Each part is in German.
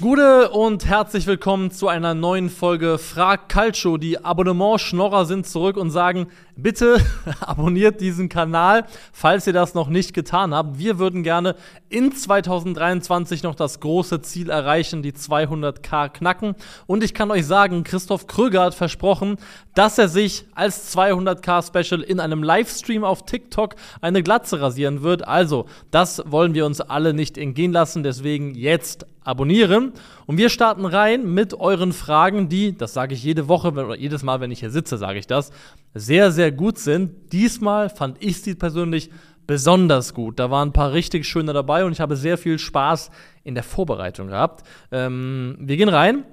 Gute und herzlich willkommen zu einer neuen Folge Frag Calcio. Die Abonnement-Schnorrer sind zurück und sagen, bitte abonniert diesen Kanal, falls ihr das noch nicht getan habt. Wir würden gerne in 2023 noch das große Ziel erreichen, die 200k knacken. Und ich kann euch sagen, Christoph Kröger hat versprochen, dass er sich als 200k Special in einem Livestream auf TikTok eine Glatze rasieren wird. Also, das wollen wir uns alle nicht entgehen lassen. Deswegen jetzt abonnieren. Und wir starten rein mit euren Fragen, die, das sage ich jede Woche oder jedes Mal, wenn ich hier sitze, sage ich das, sehr, sehr gut sind. Diesmal fand ich sie persönlich besonders gut. Da waren ein paar richtig schöne dabei und ich habe sehr viel Spaß in der Vorbereitung gehabt. Ähm, wir gehen rein.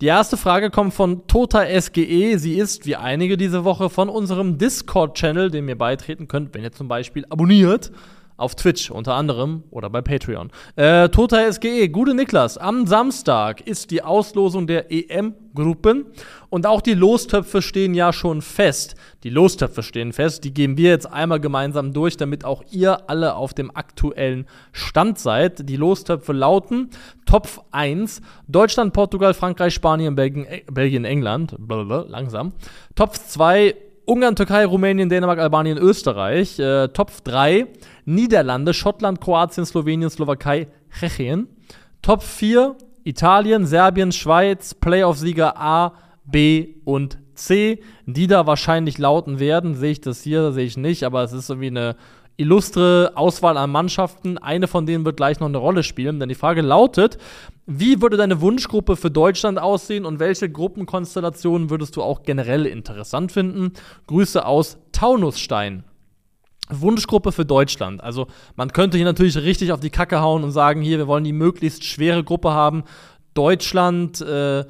Die erste Frage kommt von Tota SGE. Sie ist, wie einige diese Woche, von unserem Discord-Channel, dem ihr beitreten könnt, wenn ihr zum Beispiel abonniert auf Twitch unter anderem oder bei Patreon. Äh, Tota SGE, gute Niklas, am Samstag ist die Auslosung der EM-Gruppen und auch die Lostöpfe stehen ja schon fest. Die Lostöpfe stehen fest, die geben wir jetzt einmal gemeinsam durch, damit auch ihr alle auf dem aktuellen Stand seid. Die Lostöpfe lauten Topf 1, Deutschland, Portugal, Frankreich, Spanien, Belgien, Belgien England, blablabla, langsam. Topf 2, Ungarn, Türkei, Rumänien, Dänemark, Albanien, Österreich. Äh, Top 3 Niederlande, Schottland, Kroatien, Slowenien, Slowakei, Tschechien. Top 4 Italien, Serbien, Schweiz, Playoff-Sieger A, B und C, die da wahrscheinlich lauten werden. Sehe ich das hier, sehe ich nicht, aber es ist irgendwie eine illustre Auswahl an Mannschaften. Eine von denen wird gleich noch eine Rolle spielen, denn die Frage lautet, wie würde deine Wunschgruppe für Deutschland aussehen und welche Gruppenkonstellationen würdest du auch generell interessant finden? Grüße aus Taunusstein. Wunschgruppe für Deutschland. Also man könnte hier natürlich richtig auf die Kacke hauen und sagen, hier, wir wollen die möglichst schwere Gruppe haben. Deutschland, äh,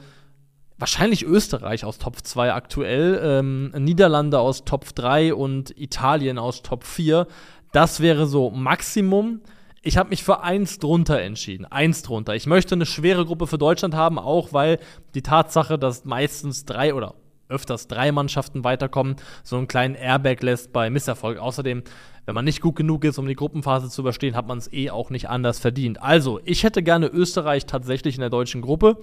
wahrscheinlich Österreich aus Top 2 aktuell, ähm, Niederlande aus Top 3 und Italien aus Top 4. Das wäre so Maximum ich habe mich für eins drunter entschieden. Eins drunter. Ich möchte eine schwere Gruppe für Deutschland haben, auch weil die Tatsache, dass meistens drei oder öfters drei Mannschaften weiterkommen, so einen kleinen Airbag lässt bei Misserfolg. Außerdem wenn man nicht gut genug ist, um die Gruppenphase zu überstehen, hat man es eh auch nicht anders verdient. Also, ich hätte gerne Österreich tatsächlich in der deutschen Gruppe.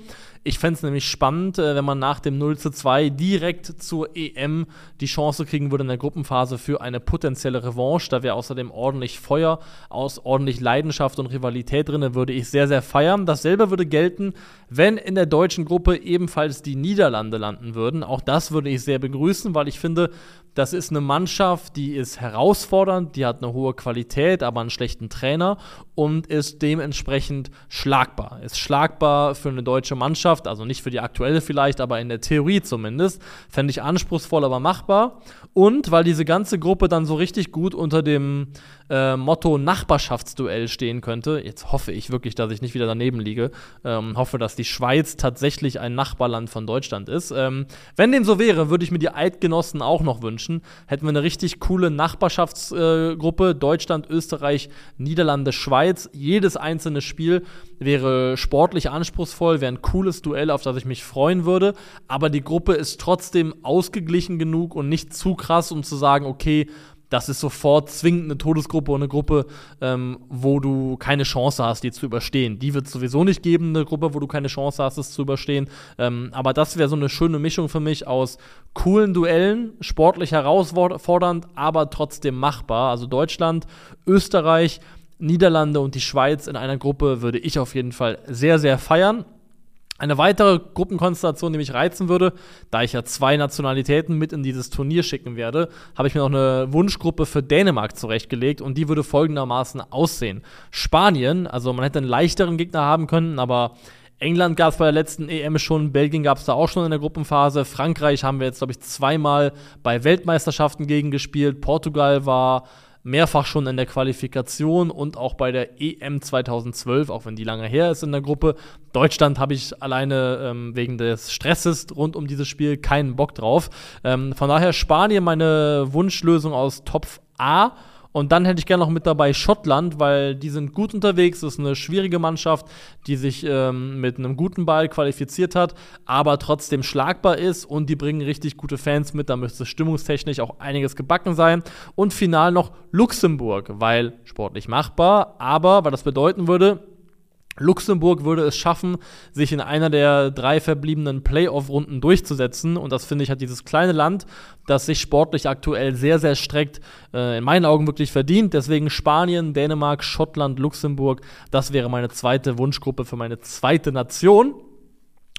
Ich fände es nämlich spannend, äh, wenn man nach dem 0 zu 2 direkt zur EM die Chance kriegen würde in der Gruppenphase für eine potenzielle Revanche. Da wäre außerdem ordentlich Feuer, aus ordentlich Leidenschaft und Rivalität drin, würde ich sehr, sehr feiern. Dasselbe würde gelten, wenn in der deutschen Gruppe ebenfalls die Niederlande landen würden. Auch das würde ich sehr begrüßen, weil ich finde, das ist eine Mannschaft, die ist herausfordernd, die hat eine hohe Qualität, aber einen schlechten Trainer und ist dementsprechend schlagbar. Ist schlagbar für eine deutsche Mannschaft, also nicht für die aktuelle vielleicht, aber in der Theorie zumindest. Fände ich anspruchsvoll, aber machbar. Und weil diese ganze Gruppe dann so richtig gut unter dem äh, Motto Nachbarschaftsduell stehen könnte, jetzt hoffe ich wirklich, dass ich nicht wieder daneben liege, ähm, hoffe, dass die Schweiz tatsächlich ein Nachbarland von Deutschland ist. Ähm, wenn dem so wäre, würde ich mir die Eidgenossen auch noch wünschen. Hätten wir eine richtig coole Nachbarschaftsgruppe, äh, Deutschland, Österreich, Niederlande, Schweiz. Jedes einzelne Spiel wäre sportlich anspruchsvoll, wäre ein cooles Duell, auf das ich mich freuen würde. Aber die Gruppe ist trotzdem ausgeglichen genug und nicht zu krass, um zu sagen, okay, das ist sofort zwingend eine Todesgruppe und eine Gruppe, ähm, wo du keine Chance hast, die zu überstehen. Die wird es sowieso nicht geben, eine Gruppe, wo du keine Chance hast, es zu überstehen. Ähm, aber das wäre so eine schöne Mischung für mich aus coolen Duellen, sportlich herausfordernd, aber trotzdem machbar. Also Deutschland, Österreich, Niederlande und die Schweiz in einer Gruppe würde ich auf jeden Fall sehr, sehr feiern. Eine weitere Gruppenkonstellation, die mich reizen würde, da ich ja zwei Nationalitäten mit in dieses Turnier schicken werde, habe ich mir noch eine Wunschgruppe für Dänemark zurechtgelegt und die würde folgendermaßen aussehen. Spanien, also man hätte einen leichteren Gegner haben können, aber England gab es bei der letzten EM schon, Belgien gab es da auch schon in der Gruppenphase, Frankreich haben wir jetzt, glaube ich, zweimal bei Weltmeisterschaften gegen gespielt, Portugal war mehrfach schon in der Qualifikation und auch bei der EM 2012, auch wenn die lange her ist in der Gruppe. Deutschland habe ich alleine ähm, wegen des Stresses rund um dieses Spiel keinen Bock drauf. Ähm, von daher Spanien meine Wunschlösung aus Topf A und dann hätte ich gerne noch mit dabei Schottland, weil die sind gut unterwegs. Das ist eine schwierige Mannschaft, die sich ähm, mit einem guten Ball qualifiziert hat, aber trotzdem schlagbar ist und die bringen richtig gute Fans mit. Da müsste stimmungstechnisch auch einiges gebacken sein. Und final noch Luxemburg, weil sportlich machbar, aber weil das bedeuten würde, Luxemburg würde es schaffen, sich in einer der drei verbliebenen Playoff-Runden durchzusetzen. Und das finde ich, hat dieses kleine Land, das sich sportlich aktuell sehr, sehr streckt, äh, in meinen Augen wirklich verdient. Deswegen Spanien, Dänemark, Schottland, Luxemburg. Das wäre meine zweite Wunschgruppe für meine zweite Nation.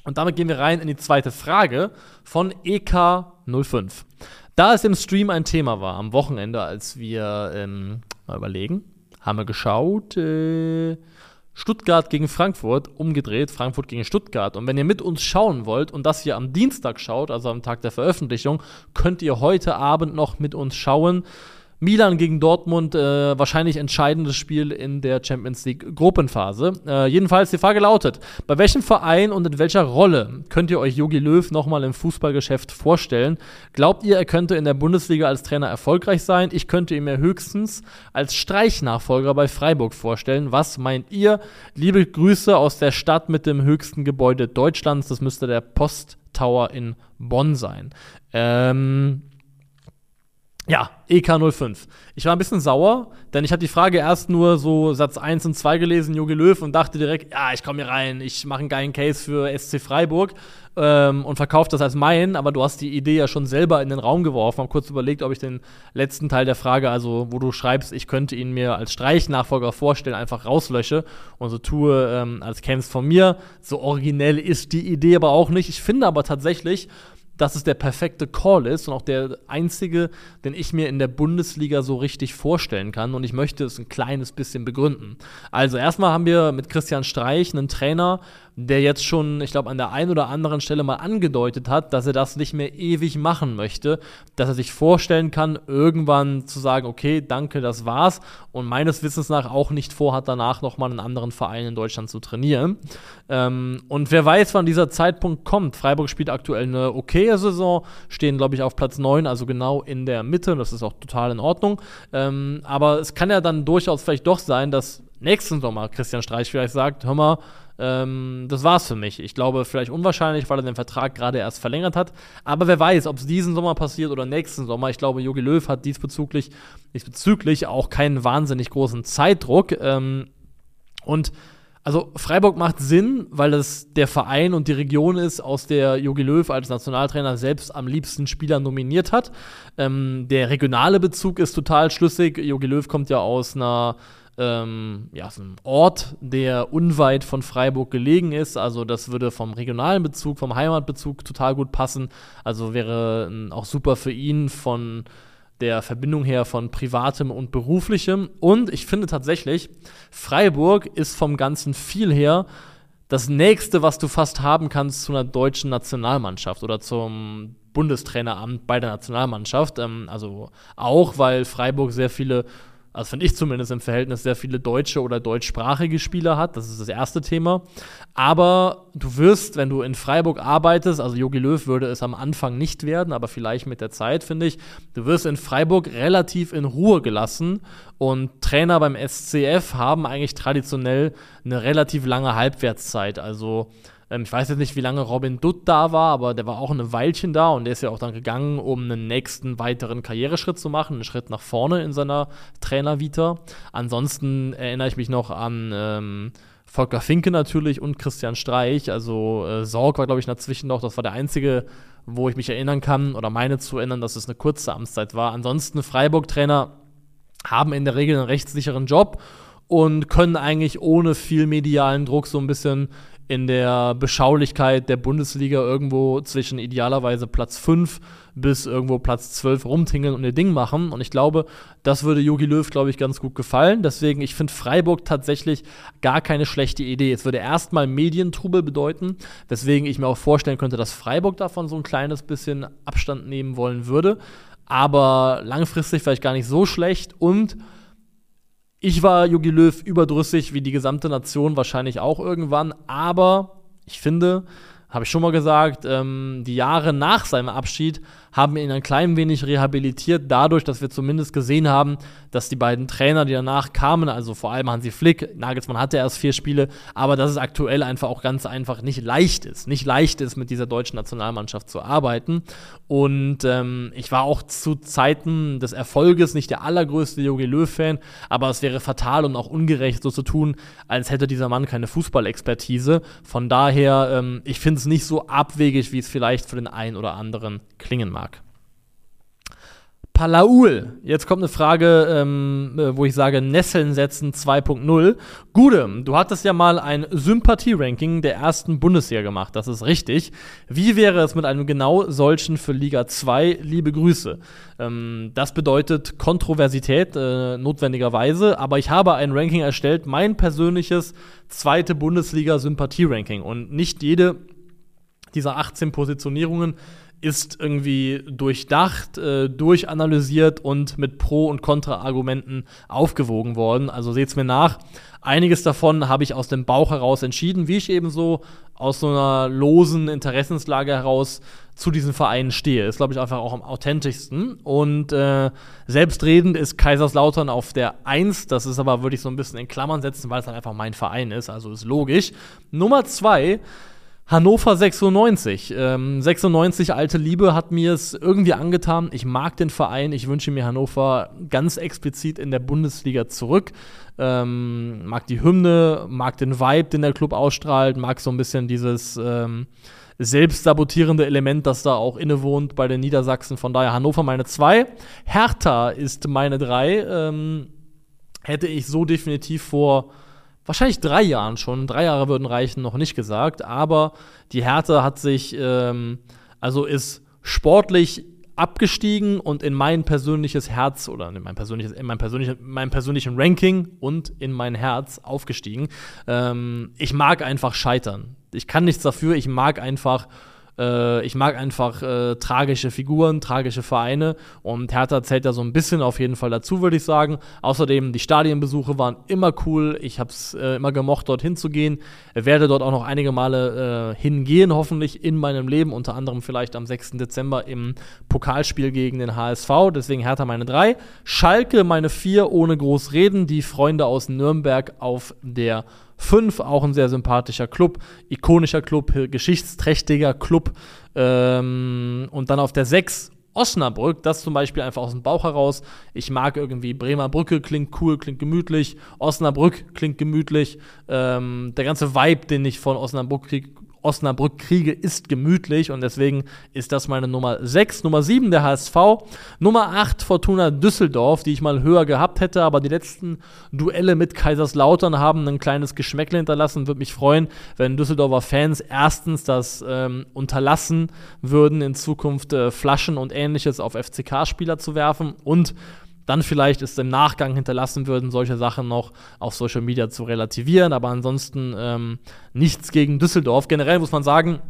Und damit gehen wir rein in die zweite Frage von EK05. Da es im Stream ein Thema war am Wochenende, als wir ähm, mal überlegen, haben wir geschaut. Äh, Stuttgart gegen Frankfurt, umgedreht, Frankfurt gegen Stuttgart. Und wenn ihr mit uns schauen wollt und das hier am Dienstag schaut, also am Tag der Veröffentlichung, könnt ihr heute Abend noch mit uns schauen. Milan gegen Dortmund, äh, wahrscheinlich entscheidendes Spiel in der Champions League Gruppenphase. Äh, jedenfalls die Frage lautet: Bei welchem Verein und in welcher Rolle könnt ihr euch Jogi Löw nochmal im Fußballgeschäft vorstellen? Glaubt ihr, er könnte in der Bundesliga als Trainer erfolgreich sein? Ich könnte ihn mir höchstens als Streichnachfolger bei Freiburg vorstellen. Was meint ihr? Liebe Grüße aus der Stadt mit dem höchsten Gebäude Deutschlands. Das müsste der Post Tower in Bonn sein. Ähm, ja, EK05. Ich war ein bisschen sauer, denn ich habe die Frage erst nur so Satz 1 und 2 gelesen, Jogi Löw, und dachte direkt, ja, ich komme hier rein, ich mache einen geilen Case für SC Freiburg ähm, und verkaufe das als meinen, aber du hast die Idee ja schon selber in den Raum geworfen. Hab kurz überlegt, ob ich den letzten Teil der Frage, also wo du schreibst, ich könnte ihn mir als Streichnachfolger vorstellen, einfach rauslösche und so tue, ähm, als käme es von mir. So originell ist die Idee aber auch nicht. Ich finde aber tatsächlich, dass es der perfekte Call ist und auch der einzige, den ich mir in der Bundesliga so richtig vorstellen kann. Und ich möchte es ein kleines bisschen begründen. Also erstmal haben wir mit Christian Streich einen Trainer, der jetzt schon, ich glaube, an der einen oder anderen Stelle mal angedeutet hat, dass er das nicht mehr ewig machen möchte, dass er sich vorstellen kann, irgendwann zu sagen, okay, danke, das war's und meines Wissens nach auch nicht vorhat, danach nochmal einen anderen Verein in Deutschland zu trainieren. Ähm, und wer weiß, wann dieser Zeitpunkt kommt. Freiburg spielt aktuell eine okaye Saison, stehen, glaube ich, auf Platz 9, also genau in der Mitte, das ist auch total in Ordnung. Ähm, aber es kann ja dann durchaus vielleicht doch sein, dass nächsten Sommer Christian Streich vielleicht sagt, hör mal, ähm, das war's für mich. Ich glaube, vielleicht unwahrscheinlich, weil er den Vertrag gerade erst verlängert hat. Aber wer weiß, ob es diesen Sommer passiert oder nächsten Sommer. Ich glaube, Jogi Löw hat diesbezüglich, diesbezüglich auch keinen wahnsinnig großen Zeitdruck. Ähm, und also Freiburg macht Sinn, weil es der Verein und die Region ist, aus der Jogi Löw als Nationaltrainer selbst am liebsten Spieler nominiert hat. Ähm, der regionale Bezug ist total schlüssig. Jogi Löw kommt ja aus einer ähm, ja, so ein Ort, der unweit von Freiburg gelegen ist. Also das würde vom regionalen Bezug, vom Heimatbezug total gut passen. Also wäre äh, auch super für ihn von der Verbindung her von privatem und beruflichem. Und ich finde tatsächlich, Freiburg ist vom Ganzen viel her das nächste, was du fast haben kannst zu einer deutschen Nationalmannschaft oder zum Bundestraineramt bei der Nationalmannschaft. Ähm, also auch, weil Freiburg sehr viele also finde ich zumindest im Verhältnis sehr viele deutsche oder deutschsprachige Spieler hat. Das ist das erste Thema. Aber du wirst, wenn du in Freiburg arbeitest, also Jogi Löw würde es am Anfang nicht werden, aber vielleicht mit der Zeit, finde ich, du wirst in Freiburg relativ in Ruhe gelassen und Trainer beim SCF haben eigentlich traditionell eine relativ lange Halbwertszeit. Also ähm, ich weiß jetzt nicht, wie lange Robin Dutt da war, aber der war auch ein Weilchen da und der ist ja auch dann gegangen, um einen nächsten weiteren Karriereschritt zu machen, einen Schritt nach vorne in seiner Trainervita. Ansonsten erinnere ich mich noch an ähm, Volker Finke natürlich und Christian Streich. Also äh, Sorg war, glaube ich, dazwischen noch. Das war der einzige, wo ich mich erinnern kann oder meine zu erinnern, dass es eine kurze Amtszeit war. Ansonsten Freiburg-Trainer haben in der Regel einen rechtssicheren Job und können eigentlich ohne viel medialen Druck so ein bisschen in der Beschaulichkeit der Bundesliga irgendwo zwischen idealerweise Platz 5 bis irgendwo Platz 12 rumtingeln und ihr Ding machen. Und ich glaube, das würde Jogi Löw, glaube ich, ganz gut gefallen. Deswegen, ich finde Freiburg tatsächlich gar keine schlechte Idee. Es würde erstmal Medientrubel bedeuten, weswegen ich mir auch vorstellen könnte, dass Freiburg davon so ein kleines bisschen Abstand nehmen wollen würde. Aber langfristig vielleicht gar nicht so schlecht und ich war Jogi Löw überdrüssig, wie die gesamte Nation wahrscheinlich auch irgendwann. Aber ich finde, habe ich schon mal gesagt, ähm, die Jahre nach seinem Abschied haben ihn ein klein wenig rehabilitiert, dadurch, dass wir zumindest gesehen haben, dass die beiden Trainer, die danach kamen, also vor allem Hansi Flick, Nagelsmann hatte erst vier Spiele, aber dass es aktuell einfach auch ganz einfach nicht leicht ist, nicht leicht ist, mit dieser deutschen Nationalmannschaft zu arbeiten. Und ähm, ich war auch zu Zeiten des Erfolges nicht der allergrößte Jogi Löw-Fan, aber es wäre fatal und auch ungerecht, so zu tun, als hätte dieser Mann keine Fußballexpertise. Von daher, ähm, ich finde es nicht so abwegig, wie es vielleicht für den einen oder anderen klingen mag. Palaul. Jetzt kommt eine Frage, ähm, äh, wo ich sage, Nesseln setzen 2.0. Gude, du hattest ja mal ein Sympathie-Ranking der ersten Bundesliga gemacht, das ist richtig. Wie wäre es mit einem genau solchen für Liga 2? Liebe Grüße. Ähm, das bedeutet Kontroversität, äh, notwendigerweise, aber ich habe ein Ranking erstellt, mein persönliches zweite Bundesliga-Sympathie-Ranking. Und nicht jede dieser 18 Positionierungen ist irgendwie durchdacht, äh, durchanalysiert und mit Pro- und Kontra-Argumenten aufgewogen worden. Also seht's mir nach. Einiges davon habe ich aus dem Bauch heraus entschieden, wie ich eben so aus so einer losen Interessenslage heraus zu diesen Vereinen stehe. Ist, glaube ich, einfach auch am authentischsten. Und äh, selbstredend ist Kaiserslautern auf der 1. Das ist aber, würde ich so ein bisschen in Klammern setzen, weil es dann einfach mein Verein ist. Also ist logisch. Nummer 2 Hannover 96. Ähm, 96 alte Liebe hat mir es irgendwie angetan. Ich mag den Verein. Ich wünsche mir Hannover ganz explizit in der Bundesliga zurück. Ähm, mag die Hymne, mag den Vibe, den der Club ausstrahlt, mag so ein bisschen dieses ähm, selbstsabotierende Element, das da auch innewohnt bei den Niedersachsen. Von daher Hannover meine 2. Hertha ist meine 3. Ähm, hätte ich so definitiv vor wahrscheinlich drei Jahren schon, drei Jahre würden reichen, noch nicht gesagt, aber die Hertha hat sich, ähm, also ist sportlich abgestiegen und in mein persönliches Herz oder in mein persönliches, in mein persönliches, mein persönlichen Ranking und in mein Herz aufgestiegen. Ähm, ich mag einfach scheitern. Ich kann nichts dafür, ich mag einfach äh, ich mag einfach äh, tragische Figuren, tragische Vereine und Hertha zählt da so ein bisschen auf jeden Fall dazu, würde ich sagen. Außerdem, die Stadienbesuche waren immer cool. Ich habe es äh, immer gemocht, dort hinzugehen. Werde dort auch noch einige Male äh, hingehen, hoffentlich in meinem Leben. Unter anderem vielleicht am 6. Dezember im Pokalspiel gegen den HSV. Deswegen Hertha meine 3. Schalke meine 4 ohne groß reden. Die Freunde aus Nürnberg auf der 5, auch ein sehr sympathischer Club, ikonischer Club, geschichtsträchtiger Club. Ähm, und dann auf der 6 Osnabrück, das zum Beispiel einfach aus dem Bauch heraus. Ich mag irgendwie Bremer Brücke, klingt cool, klingt gemütlich. Osnabrück klingt gemütlich. Ähm, der ganze Vibe, den ich von Osnabrück kriege, Osnabrück kriege, ist gemütlich und deswegen ist das meine Nummer 6. Nummer 7 der HSV. Nummer 8 Fortuna Düsseldorf, die ich mal höher gehabt hätte, aber die letzten Duelle mit Kaiserslautern haben ein kleines Geschmäckle hinterlassen. Würde mich freuen, wenn Düsseldorfer Fans erstens das ähm, unterlassen würden, in Zukunft äh, Flaschen und ähnliches auf FCK-Spieler zu werfen und dann vielleicht es im Nachgang hinterlassen würden, solche Sachen noch auf Social Media zu relativieren. Aber ansonsten ähm, nichts gegen Düsseldorf. Generell muss man sagen,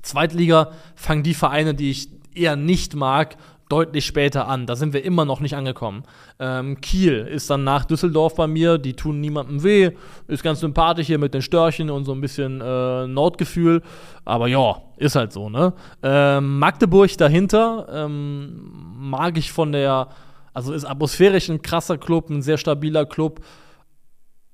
Zweitliga fangen die Vereine, die ich eher nicht mag, deutlich später an. Da sind wir immer noch nicht angekommen. Ähm, Kiel ist dann nach Düsseldorf bei mir, die tun niemandem weh, ist ganz sympathisch hier mit den Störchen und so ein bisschen äh, Nordgefühl. Aber ja, ist halt so, ne? Ähm, Magdeburg dahinter ähm, mag ich von der also ist atmosphärisch ein krasser Club, ein sehr stabiler Club.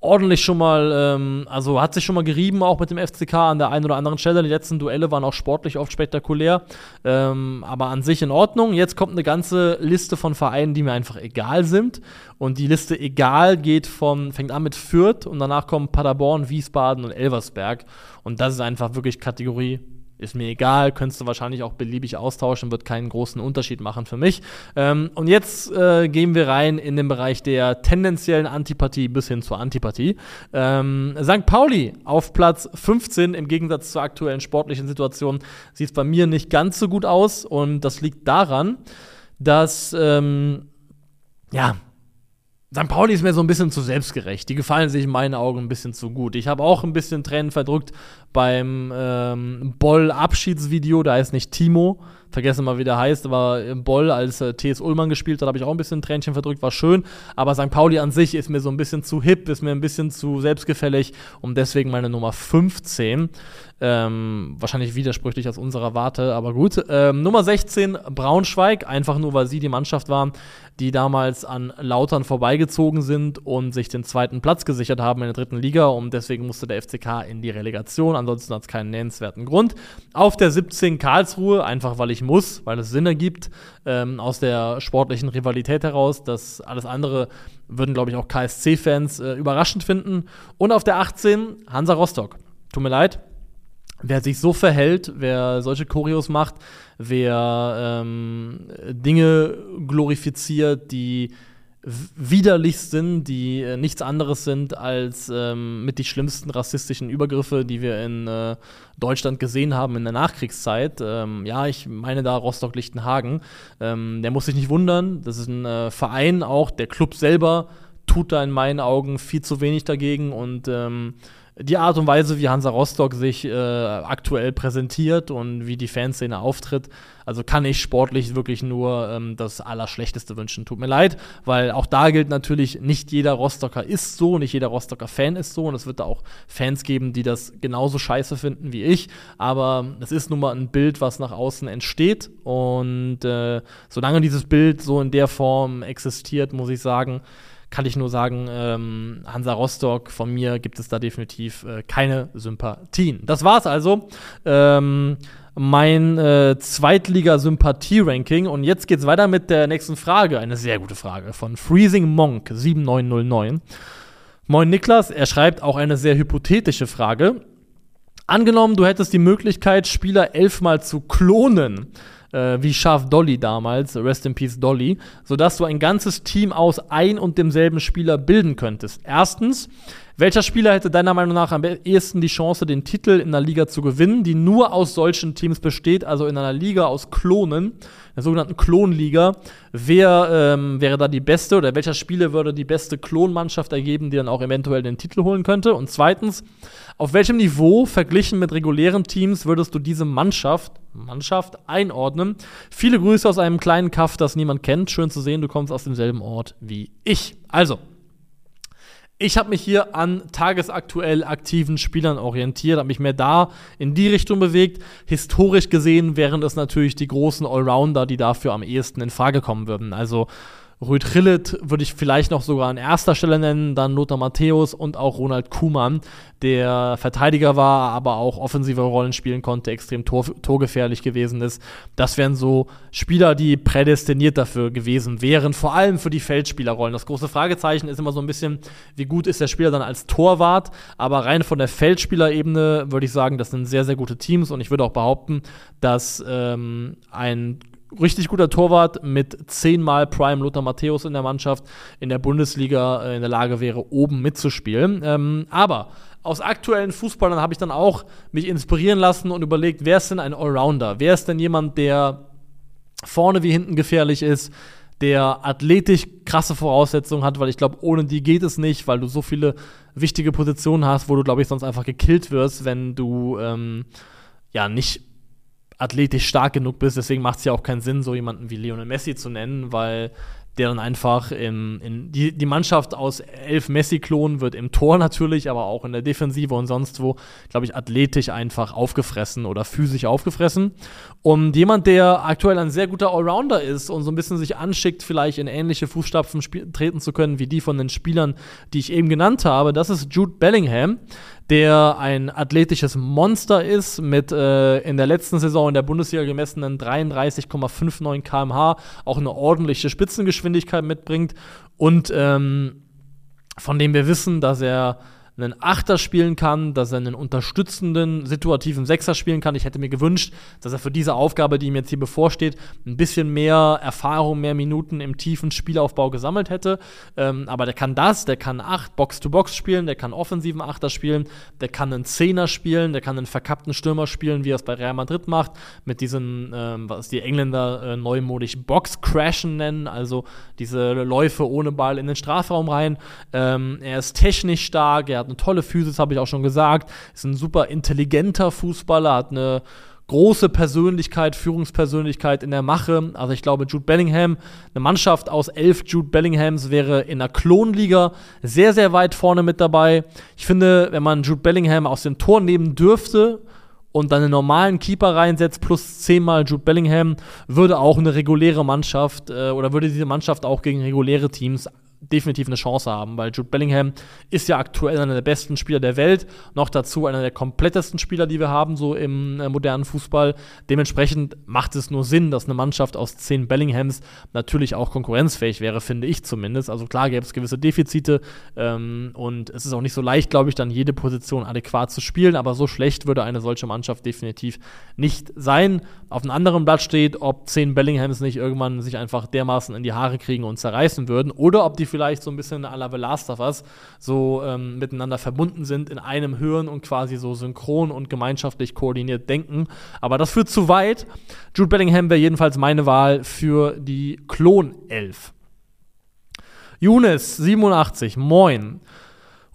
Ordentlich schon mal, ähm, also hat sich schon mal gerieben, auch mit dem FCK an der einen oder anderen Stelle. Die letzten Duelle waren auch sportlich oft spektakulär, ähm, aber an sich in Ordnung. Jetzt kommt eine ganze Liste von Vereinen, die mir einfach egal sind. Und die Liste egal geht von, fängt an mit Fürth und danach kommen Paderborn, Wiesbaden und Elversberg. Und das ist einfach wirklich Kategorie ist mir egal, könntest du wahrscheinlich auch beliebig austauschen, wird keinen großen Unterschied machen für mich. Ähm, und jetzt äh, gehen wir rein in den Bereich der tendenziellen Antipathie bis hin zur Antipathie. Ähm, St. Pauli auf Platz 15 im Gegensatz zur aktuellen sportlichen Situation sieht es bei mir nicht ganz so gut aus und das liegt daran, dass ähm, ja, St. Pauli ist mir so ein bisschen zu selbstgerecht. Die gefallen sich in meinen Augen ein bisschen zu gut. Ich habe auch ein bisschen Tränen verdrückt beim ähm, Boll-Abschiedsvideo. Da ist nicht Timo vergessen mal, wie der heißt, aber im Boll, als äh, TS Ullmann gespielt hat, habe ich auch ein bisschen Tränchen verdrückt, war schön. Aber St. Pauli an sich ist mir so ein bisschen zu hip, ist mir ein bisschen zu selbstgefällig und deswegen meine Nummer 15. Ähm, wahrscheinlich widersprüchlich aus unserer Warte, aber gut. Ähm, Nummer 16, Braunschweig, einfach nur, weil sie die Mannschaft waren, die damals an Lautern vorbeigezogen sind und sich den zweiten Platz gesichert haben in der dritten Liga und deswegen musste der FCK in die Relegation. Ansonsten hat es keinen nennenswerten Grund. Auf der 17 Karlsruhe, einfach weil ich muss, weil es Sinn ergibt, ähm, aus der sportlichen Rivalität heraus. Das alles andere würden, glaube ich, auch KSC-Fans äh, überraschend finden. Und auf der 18 Hansa Rostock. Tut mir leid, wer sich so verhält, wer solche Choreos macht, wer ähm, Dinge glorifiziert, die widerlich sind, die äh, nichts anderes sind als ähm, mit die schlimmsten rassistischen Übergriffe, die wir in äh, Deutschland gesehen haben in der Nachkriegszeit. Ähm, ja, ich meine da Rostock-Lichtenhagen. Ähm, der muss sich nicht wundern. Das ist ein äh, Verein auch, der Club selber tut da in meinen Augen viel zu wenig dagegen und ähm, die Art und Weise, wie Hansa Rostock sich äh, aktuell präsentiert und wie die Fanszene auftritt, also kann ich sportlich wirklich nur ähm, das Allerschlechteste wünschen. Tut mir leid, weil auch da gilt natürlich, nicht jeder Rostocker ist so, nicht jeder Rostocker Fan ist so und es wird da auch Fans geben, die das genauso scheiße finden wie ich, aber es ist nun mal ein Bild, was nach außen entsteht und äh, solange dieses Bild so in der Form existiert, muss ich sagen, kann ich nur sagen, ähm, Hansa Rostock, von mir gibt es da definitiv äh, keine Sympathien. Das war's also. Ähm, mein äh, Zweitliga-Sympathie-Ranking. Und jetzt geht's weiter mit der nächsten Frage. Eine sehr gute Frage von Freezing Monk 7909. Moin Niklas, er schreibt auch eine sehr hypothetische Frage. Angenommen, du hättest die Möglichkeit, Spieler elfmal zu klonen äh, wie Schaf Dolly damals, Rest in Peace Dolly, sodass du ein ganzes Team aus ein und demselben Spieler bilden könntest. Erstens, welcher Spieler hätte deiner Meinung nach am ehesten die Chance, den Titel in einer Liga zu gewinnen, die nur aus solchen Teams besteht, also in einer Liga aus Klonen, der sogenannten Klonliga? Wer ähm, wäre da die beste oder welcher Spieler würde die beste Klonmannschaft ergeben, die dann auch eventuell den Titel holen könnte? Und zweitens, auf welchem Niveau verglichen mit regulären Teams würdest du diese Mannschaft, Mannschaft einordnen? Viele Grüße aus einem kleinen Kaff, das niemand kennt. Schön zu sehen, du kommst aus demselben Ort wie ich. Also, ich habe mich hier an tagesaktuell aktiven Spielern orientiert, habe mich mehr da in die Richtung bewegt. Historisch gesehen wären es natürlich die großen Allrounder, die dafür am ehesten in Frage kommen würden. Also Rüd Rillet würde ich vielleicht noch sogar an erster Stelle nennen, dann Lothar Matthäus und auch Ronald Kuhmann, der Verteidiger war, aber auch offensive Rollen spielen konnte, extrem tor torgefährlich gewesen ist. Das wären so Spieler, die prädestiniert dafür gewesen wären, vor allem für die Feldspielerrollen. Das große Fragezeichen ist immer so ein bisschen, wie gut ist der Spieler dann als Torwart, aber rein von der Feldspielerebene würde ich sagen, das sind sehr, sehr gute Teams und ich würde auch behaupten, dass ähm, ein richtig guter Torwart mit zehnmal Prime Lothar Matthäus in der Mannschaft in der Bundesliga äh, in der Lage wäre, oben mitzuspielen. Ähm, aber aus aktuellen Fußballern habe ich dann auch mich inspirieren lassen und überlegt, wer ist denn ein Allrounder? Wer ist denn jemand, der vorne wie hinten gefährlich ist? der athletisch krasse Voraussetzungen hat, weil ich glaube, ohne die geht es nicht, weil du so viele wichtige Positionen hast, wo du, glaube ich, sonst einfach gekillt wirst, wenn du ähm, ja nicht athletisch stark genug bist. Deswegen macht es ja auch keinen Sinn, so jemanden wie Lionel Messi zu nennen, weil der dann einfach in, in die, die Mannschaft aus elf Messi-Klonen wird im Tor natürlich, aber auch in der Defensive und sonst wo, glaube ich, athletisch einfach aufgefressen oder physisch aufgefressen. Und jemand, der aktuell ein sehr guter Allrounder ist und so ein bisschen sich anschickt, vielleicht in ähnliche Fußstapfen treten zu können wie die von den Spielern, die ich eben genannt habe, das ist Jude Bellingham der ein athletisches Monster ist, mit äh, in der letzten Saison in der Bundesliga gemessenen 33,59 km/h, auch eine ordentliche Spitzengeschwindigkeit mitbringt. Und ähm, von dem wir wissen, dass er einen Achter spielen kann, dass er einen unterstützenden, situativen Sechser spielen kann. Ich hätte mir gewünscht, dass er für diese Aufgabe, die ihm jetzt hier bevorsteht, ein bisschen mehr Erfahrung, mehr Minuten im tiefen Spielaufbau gesammelt hätte. Ähm, aber der kann das, der kann acht Box-to-Box spielen, der kann offensiven Achter spielen, der kann einen Zehner spielen, der kann einen verkappten Stürmer spielen, wie er es bei Real Madrid macht, mit diesen, ähm, was die Engländer äh, neumodisch Box-Crashen nennen, also diese Läufe ohne Ball in den Strafraum rein. Ähm, er ist technisch stark, er hat hat eine tolle Physis, habe ich auch schon gesagt. Ist ein super intelligenter Fußballer, hat eine große Persönlichkeit, Führungspersönlichkeit in der Mache. Also ich glaube, Jude Bellingham, eine Mannschaft aus elf Jude Bellinghams wäre in der Klonliga sehr, sehr weit vorne mit dabei. Ich finde, wenn man Jude Bellingham aus dem Tor nehmen dürfte, und dann einen normalen Keeper reinsetzt, plus zehnmal Jude Bellingham, würde auch eine reguläre Mannschaft äh, oder würde diese Mannschaft auch gegen reguläre Teams definitiv eine Chance haben, weil Jude Bellingham ist ja aktuell einer der besten Spieler der Welt, noch dazu einer der komplettesten Spieler, die wir haben, so im äh, modernen Fußball. Dementsprechend macht es nur Sinn, dass eine Mannschaft aus zehn Bellinghams natürlich auch konkurrenzfähig wäre, finde ich zumindest. Also klar gäbe es gewisse Defizite ähm, und es ist auch nicht so leicht, glaube ich, dann jede Position adäquat zu spielen, aber so schlecht würde eine solche Mannschaft definitiv nicht sein. Auf einem anderen Blatt steht, ob zehn Bellinghams nicht irgendwann sich einfach dermaßen in die Haare kriegen und zerreißen würden oder ob die vielleicht so ein bisschen à la The Last of Us so ähm, miteinander verbunden sind in einem Hören und quasi so synchron und gemeinschaftlich koordiniert denken. Aber das führt zu weit. Jude Bellingham wäre jedenfalls meine Wahl für die Klon-Elf. Younes, 87, moin.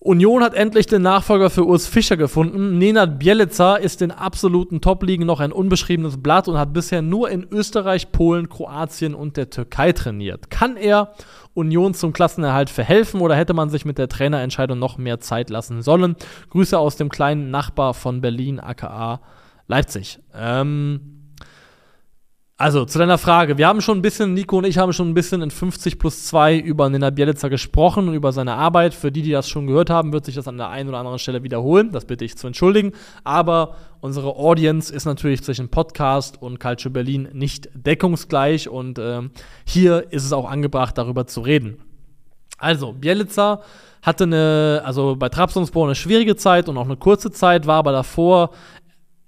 Union hat endlich den Nachfolger für Urs Fischer gefunden. Nenad Bielica ist in absoluten Top-Ligen noch ein unbeschriebenes Blatt und hat bisher nur in Österreich, Polen, Kroatien und der Türkei trainiert. Kann er Union zum Klassenerhalt verhelfen oder hätte man sich mit der Trainerentscheidung noch mehr Zeit lassen sollen? Grüße aus dem kleinen Nachbar von Berlin, aka Leipzig. Ähm also, zu deiner Frage. Wir haben schon ein bisschen, Nico und ich haben schon ein bisschen in 50 plus 2 über Nena Bielica gesprochen und über seine Arbeit. Für die, die das schon gehört haben, wird sich das an der einen oder anderen Stelle wiederholen. Das bitte ich zu entschuldigen. Aber unsere Audience ist natürlich zwischen Podcast und Culture Berlin nicht deckungsgleich und äh, hier ist es auch angebracht, darüber zu reden. Also, Bielica hatte eine, also bei Trabzonspor eine schwierige Zeit und auch eine kurze Zeit, war aber davor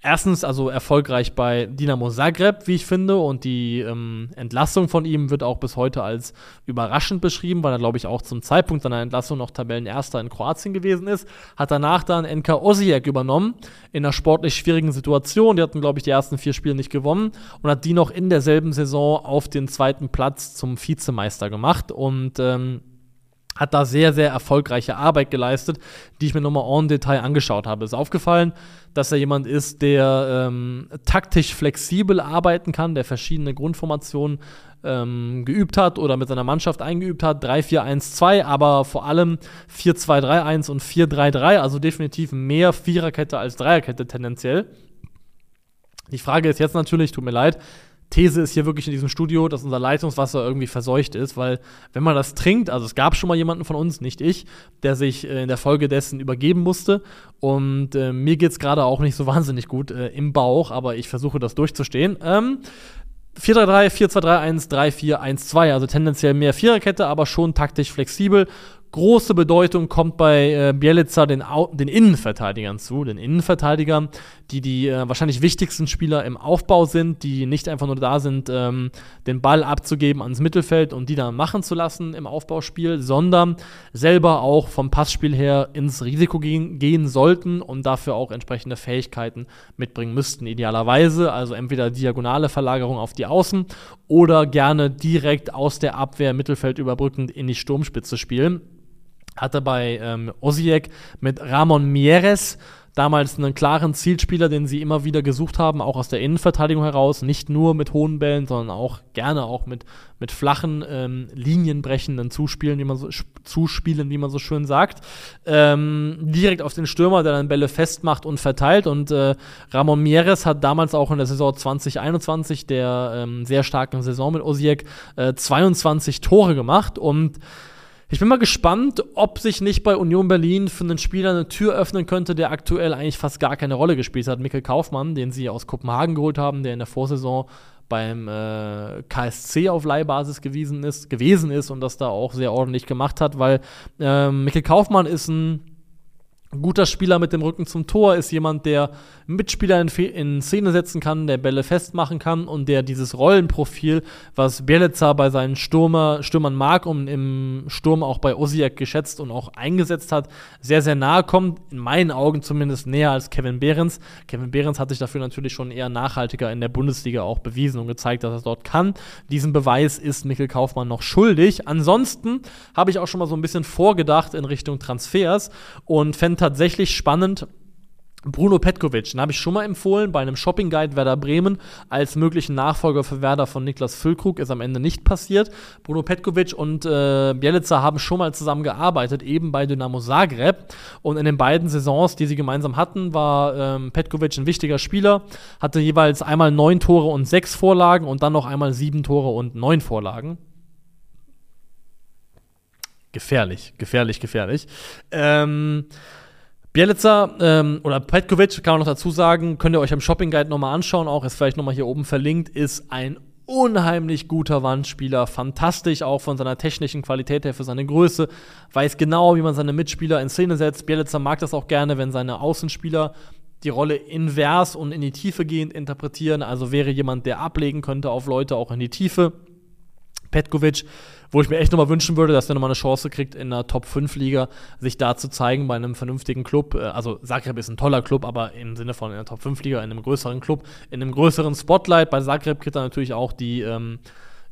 erstens also erfolgreich bei Dinamo Zagreb, wie ich finde, und die ähm, Entlassung von ihm wird auch bis heute als überraschend beschrieben, weil er, glaube ich, auch zum Zeitpunkt seiner Entlassung noch Tabellenerster in Kroatien gewesen ist. Hat danach dann NK Osijek übernommen, in einer sportlich schwierigen Situation. Die hatten, glaube ich, die ersten vier Spiele nicht gewonnen und hat die noch in derselben Saison auf den zweiten Platz zum Vizemeister gemacht und ähm, hat da sehr, sehr erfolgreiche Arbeit geleistet, die ich mir nochmal en Detail angeschaut habe. Ist aufgefallen, dass er jemand ist, der ähm, taktisch flexibel arbeiten kann, der verschiedene Grundformationen ähm, geübt hat oder mit seiner Mannschaft eingeübt hat. 3-4-1-2, aber vor allem 4-2-3-1 und 4-3-3, also definitiv mehr Viererkette als Dreierkette tendenziell. Die Frage ist jetzt natürlich, tut mir leid, These ist hier wirklich in diesem Studio, dass unser Leitungswasser irgendwie verseucht ist, weil wenn man das trinkt, also es gab schon mal jemanden von uns, nicht ich, der sich äh, in der Folge dessen übergeben musste. Und äh, mir geht es gerade auch nicht so wahnsinnig gut äh, im Bauch, aber ich versuche das durchzustehen. Ähm, 4-3-3, 4-2-3-1, 3-4-1-2, also tendenziell mehr Viererkette, aber schon taktisch flexibel. Große Bedeutung kommt bei äh, Bielica den, den Innenverteidigern zu, den Innenverteidigern, die die äh, wahrscheinlich wichtigsten Spieler im Aufbau sind, die nicht einfach nur da sind, ähm, den Ball abzugeben ans Mittelfeld und die dann machen zu lassen im Aufbauspiel, sondern selber auch vom Passspiel her ins Risiko gehen, gehen sollten und dafür auch entsprechende Fähigkeiten mitbringen müssten, idealerweise. Also entweder diagonale Verlagerung auf die Außen oder gerne direkt aus der Abwehr Mittelfeld überbrückend in die Sturmspitze spielen hatte bei ähm, Osijek mit Ramon Mieres damals einen klaren Zielspieler, den sie immer wieder gesucht haben, auch aus der Innenverteidigung heraus, nicht nur mit hohen Bällen, sondern auch gerne auch mit, mit flachen, ähm, linienbrechenden Zuspielen, wie man so, Zuspielen, wie man so schön sagt. Ähm, direkt auf den Stürmer, der dann Bälle festmacht und verteilt. Und äh, Ramon Mieres hat damals auch in der Saison 2021, der ähm, sehr starken Saison mit Osijek, äh, 22 Tore gemacht und ich bin mal gespannt, ob sich nicht bei Union Berlin für einen Spieler eine Tür öffnen könnte, der aktuell eigentlich fast gar keine Rolle gespielt hat. Mikkel Kaufmann, den sie aus Kopenhagen geholt haben, der in der Vorsaison beim äh, KSC auf Leihbasis gewesen ist, gewesen ist und das da auch sehr ordentlich gemacht hat, weil äh, Mikkel Kaufmann ist ein ein guter Spieler mit dem Rücken zum Tor ist jemand, der Mitspieler in, in, Szene setzen kann, der Bälle festmachen kann und der dieses Rollenprofil, was Bielica bei seinen Stürmer, Stürmern mag und im Sturm auch bei Osijek geschätzt und auch eingesetzt hat, sehr, sehr nahe kommt. In meinen Augen zumindest näher als Kevin Behrens. Kevin Behrens hat sich dafür natürlich schon eher nachhaltiger in der Bundesliga auch bewiesen und gezeigt, dass er dort kann. Diesen Beweis ist Mikkel Kaufmann noch schuldig. Ansonsten habe ich auch schon mal so ein bisschen vorgedacht in Richtung Transfers und fände tatsächlich spannend, Bruno Petkovic, den habe ich schon mal empfohlen bei einem Shopping Guide Werder Bremen als möglichen Nachfolger für Werder von Niklas Füllkrug, ist am Ende nicht passiert. Bruno Petkovic und äh, Bielica haben schon mal zusammen gearbeitet, eben bei Dynamo Zagreb. Und in den beiden Saisons, die sie gemeinsam hatten, war ähm, Petkovic ein wichtiger Spieler, hatte jeweils einmal neun Tore und sechs Vorlagen und dann noch einmal sieben Tore und neun Vorlagen. Gefährlich, gefährlich, gefährlich. Ähm, Bielica ähm, oder Petkovic, kann man noch dazu sagen, könnt ihr euch am Shopping Guide nochmal anschauen, auch ist vielleicht nochmal hier oben verlinkt, ist ein unheimlich guter Wandspieler, fantastisch auch von seiner technischen Qualität her für seine Größe, weiß genau, wie man seine Mitspieler in Szene setzt. Bielica mag das auch gerne, wenn seine Außenspieler die Rolle invers und in die Tiefe gehend interpretieren, also wäre jemand, der ablegen könnte auf Leute auch in die Tiefe. Petkovic wo ich mir echt nochmal wünschen würde, dass er nochmal eine Chance kriegt, in einer Top-5-Liga sich da zu zeigen bei einem vernünftigen Club. Äh, also Zagreb ist ein toller Club, aber im Sinne von in einer Top-5-Liga, in einem größeren Club, in einem größeren Spotlight. Bei Zagreb kriegt er natürlich auch die ähm,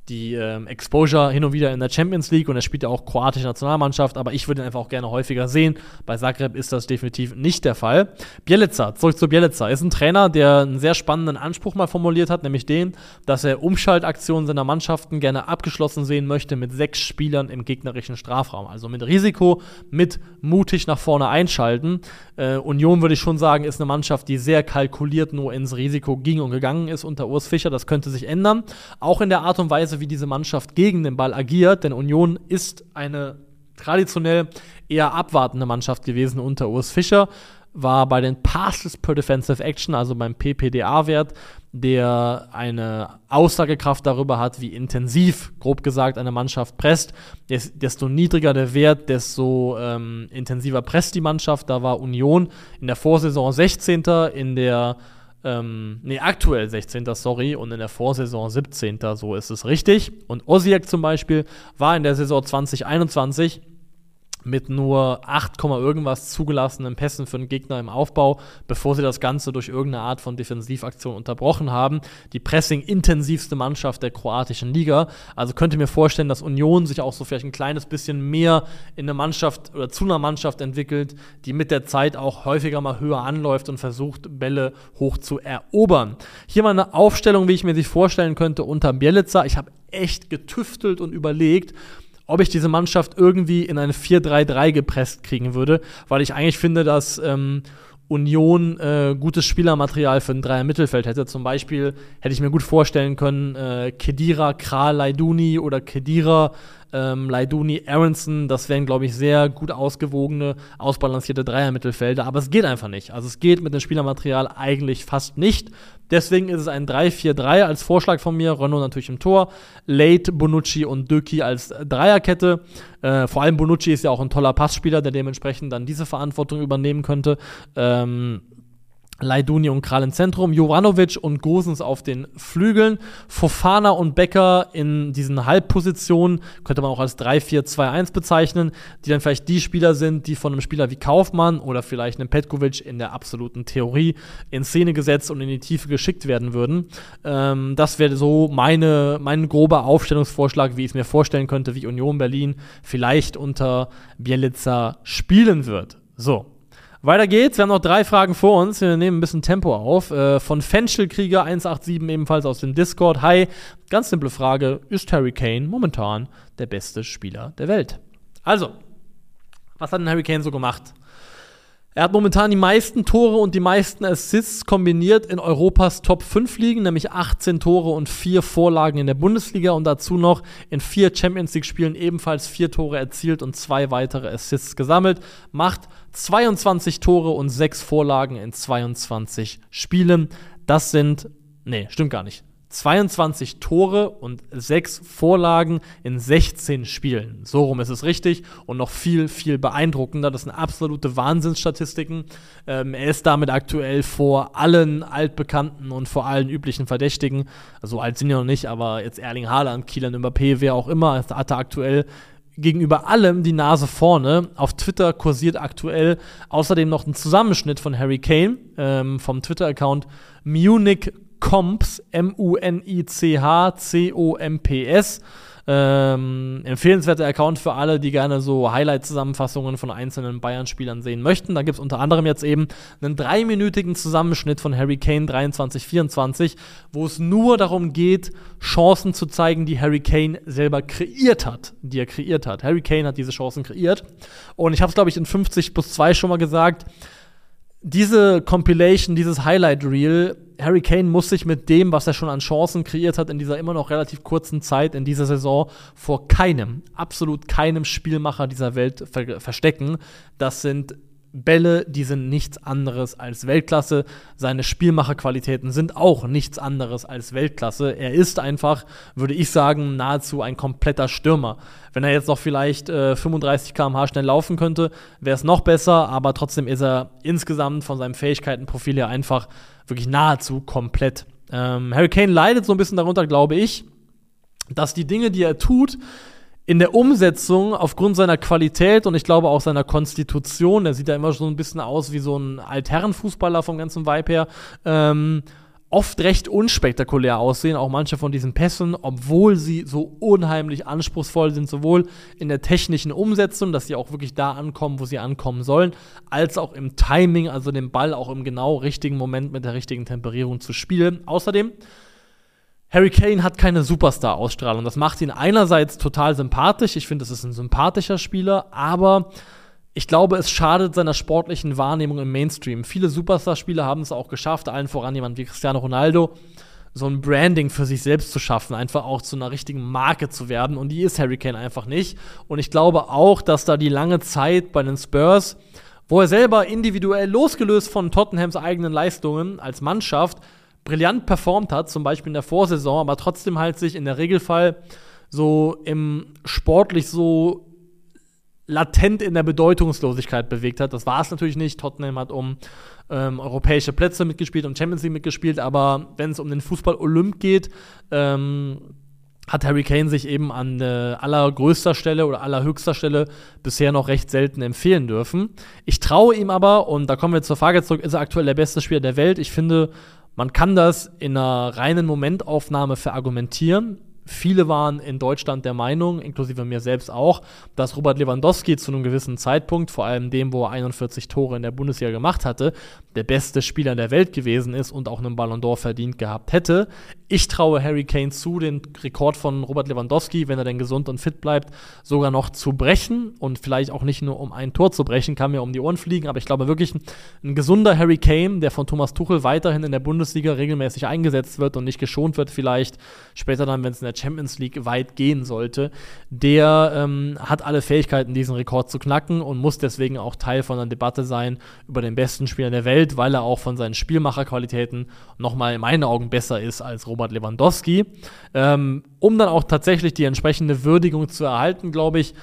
die ähm, Exposure hin und wieder in der Champions League und er spielt ja auch kroatische Nationalmannschaft, aber ich würde ihn einfach auch gerne häufiger sehen. Bei Zagreb ist das definitiv nicht der Fall. Bielica, zurück zu Bielica, ist ein Trainer, der einen sehr spannenden Anspruch mal formuliert hat, nämlich den, dass er Umschaltaktionen seiner Mannschaften gerne abgeschlossen sehen möchte mit sechs Spielern im gegnerischen Strafraum. Also mit Risiko, mit mutig nach vorne einschalten. Äh, Union würde ich schon sagen, ist eine Mannschaft, die sehr kalkuliert nur ins Risiko ging und gegangen ist unter Urs Fischer. Das könnte sich ändern. Auch in der Art und Weise, wie diese Mannschaft gegen den Ball agiert, denn Union ist eine traditionell eher abwartende Mannschaft gewesen unter Urs Fischer, war bei den Passes per Defensive Action, also beim PPDA-Wert, der eine Aussagekraft darüber hat, wie intensiv, grob gesagt, eine Mannschaft presst. Desto niedriger der Wert, desto ähm, intensiver presst die Mannschaft. Da war Union in der Vorsaison 16. in der ähm, nee, aktuell 16. sorry, und in der Vorsaison 17. so ist es richtig. Und Osiek zum Beispiel war in der Saison 2021 mit nur 8, irgendwas zugelassenen Pässen für den Gegner im Aufbau, bevor sie das Ganze durch irgendeine Art von Defensivaktion unterbrochen haben. Die pressing-intensivste Mannschaft der kroatischen Liga. Also könnte mir vorstellen, dass Union sich auch so vielleicht ein kleines bisschen mehr in eine Mannschaft oder zu einer Mannschaft entwickelt, die mit der Zeit auch häufiger mal höher anläuft und versucht, Bälle hoch zu erobern. Hier mal eine Aufstellung, wie ich mir sie vorstellen könnte unter Bielica. Ich habe echt getüftelt und überlegt, ob ich diese Mannschaft irgendwie in eine 4-3-3 gepresst kriegen würde, weil ich eigentlich finde, dass ähm, Union äh, gutes Spielermaterial für ein Dreier Mittelfeld hätte. Zum Beispiel hätte ich mir gut vorstellen können, äh, Kedira, Kral, Laiduni oder Kedira, ähm, Laiduni, Aronson, das wären, glaube ich, sehr gut ausgewogene, ausbalancierte Dreier-Mittelfelder, aber es geht einfach nicht. Also es geht mit dem Spielermaterial eigentlich fast nicht. Deswegen ist es ein 3-4-3 als Vorschlag von mir. Renault natürlich im Tor. Late, Bonucci und Döki als Dreierkette. Äh, vor allem Bonucci ist ja auch ein toller Passspieler, der dementsprechend dann diese Verantwortung übernehmen könnte. Ähm, Leiduni und Kral im Zentrum, Jovanovic und Gosens auf den Flügeln, Fofana und Becker in diesen Halbpositionen, könnte man auch als 3-4-2-1 bezeichnen, die dann vielleicht die Spieler sind, die von einem Spieler wie Kaufmann oder vielleicht einem Petkovic in der absoluten Theorie in Szene gesetzt und in die Tiefe geschickt werden würden. Ähm, das wäre so meine, mein grober Aufstellungsvorschlag, wie ich es mir vorstellen könnte, wie Union Berlin vielleicht unter Bielica spielen wird. So, weiter geht's. Wir haben noch drei Fragen vor uns. Wir nehmen ein bisschen Tempo auf. Äh, von Fenschelkrieger 187 ebenfalls aus dem Discord. Hi, ganz simple Frage. Ist Harry Kane momentan der beste Spieler der Welt? Also, was hat denn Harry Kane so gemacht? Er hat momentan die meisten Tore und die meisten Assists kombiniert in Europas Top 5 Ligen, nämlich 18 Tore und 4 Vorlagen in der Bundesliga und dazu noch in vier Champions League Spielen ebenfalls 4 Tore erzielt und zwei weitere Assists gesammelt. Macht 22 Tore und 6 Vorlagen in 22 Spielen. Das sind, nee, stimmt gar nicht. 22 Tore und 6 Vorlagen in 16 Spielen. So rum ist es richtig und noch viel, viel beeindruckender. Das sind absolute Wahnsinnsstatistiken. Ähm, er ist damit aktuell vor allen altbekannten und vor allen üblichen Verdächtigen, also alt sind ja noch nicht, aber jetzt Erling Haaland, Kielan Mbappé, wer auch immer, hat er aktuell gegenüber allem die Nase vorne. Auf Twitter kursiert aktuell außerdem noch ein Zusammenschnitt von Harry Kane ähm, vom Twitter-Account Munich Comps, M-U-N-I-C-H-C-O-M-P-S. Ähm, empfehlenswerter Account für alle, die gerne so Highlight-Zusammenfassungen von einzelnen Bayern-Spielern sehen möchten. Da gibt es unter anderem jetzt eben einen dreiminütigen Zusammenschnitt von Harry Kane 23-24, wo es nur darum geht, Chancen zu zeigen, die Harry Kane selber kreiert hat. Die er kreiert hat. Harry Kane hat diese Chancen kreiert. Und ich habe es, glaube ich, in 50 plus 2 schon mal gesagt diese Compilation, dieses Highlight Reel, Harry Kane muss sich mit dem, was er schon an Chancen kreiert hat in dieser immer noch relativ kurzen Zeit in dieser Saison, vor keinem, absolut keinem Spielmacher dieser Welt ver verstecken. Das sind Bälle, die sind nichts anderes als Weltklasse. Seine Spielmacherqualitäten sind auch nichts anderes als Weltklasse. Er ist einfach, würde ich sagen, nahezu ein kompletter Stürmer. Wenn er jetzt noch vielleicht äh, 35 km/h schnell laufen könnte, wäre es noch besser, aber trotzdem ist er insgesamt von seinem Fähigkeitenprofil her einfach wirklich nahezu komplett. Ähm, Harry Kane leidet so ein bisschen darunter, glaube ich, dass die Dinge, die er tut, in der Umsetzung aufgrund seiner Qualität und ich glaube auch seiner Konstitution, der sieht ja immer so ein bisschen aus wie so ein Altherrenfußballer vom ganzen Vibe her, ähm, oft recht unspektakulär aussehen, auch manche von diesen Pässen, obwohl sie so unheimlich anspruchsvoll sind, sowohl in der technischen Umsetzung, dass sie auch wirklich da ankommen, wo sie ankommen sollen, als auch im Timing, also den Ball auch im genau richtigen Moment mit der richtigen Temperierung zu spielen. Außerdem Harry Kane hat keine Superstar-Ausstrahlung. Das macht ihn einerseits total sympathisch. Ich finde, es ist ein sympathischer Spieler, aber ich glaube, es schadet seiner sportlichen Wahrnehmung im Mainstream. Viele Superstar-Spieler haben es auch geschafft, allen voran jemand wie Cristiano Ronaldo, so ein Branding für sich selbst zu schaffen, einfach auch zu einer richtigen Marke zu werden. Und die ist Harry Kane einfach nicht. Und ich glaube auch, dass da die lange Zeit bei den Spurs, wo er selber individuell losgelöst von Tottenhams eigenen Leistungen als Mannschaft brillant performt hat, zum Beispiel in der Vorsaison, aber trotzdem halt sich in der Regelfall so im sportlich so latent in der Bedeutungslosigkeit bewegt hat. Das war es natürlich nicht. Tottenham hat um ähm, europäische Plätze mitgespielt, um Champions League mitgespielt, aber wenn es um den Fußball Olymp geht, ähm, hat Harry Kane sich eben an äh, allergrößter Stelle oder allerhöchster Stelle bisher noch recht selten empfehlen dürfen. Ich traue ihm aber, und da kommen wir zur Frage zurück, ist er aktuell der beste Spieler der Welt? Ich finde, man kann das in einer reinen Momentaufnahme verargumentieren. Viele waren in Deutschland der Meinung, inklusive mir selbst auch, dass Robert Lewandowski zu einem gewissen Zeitpunkt, vor allem dem, wo er 41 Tore in der Bundesliga gemacht hatte, der beste Spieler der Welt gewesen ist und auch einen Ballon d'Or verdient gehabt hätte. Ich traue Harry Kane zu, den Rekord von Robert Lewandowski, wenn er denn gesund und fit bleibt, sogar noch zu brechen. Und vielleicht auch nicht nur um ein Tor zu brechen, kann mir um die Ohren fliegen, aber ich glaube wirklich, ein gesunder Harry Kane, der von Thomas Tuchel weiterhin in der Bundesliga regelmäßig eingesetzt wird und nicht geschont wird, vielleicht später dann, wenn es in der Champions League weit gehen sollte, der ähm, hat alle Fähigkeiten, diesen Rekord zu knacken und muss deswegen auch Teil von einer Debatte sein über den besten Spieler der Welt, weil er auch von seinen Spielmacherqualitäten nochmal in meinen Augen besser ist als Robert Lewandowski. Ähm, um dann auch tatsächlich die entsprechende Würdigung zu erhalten, glaube ich,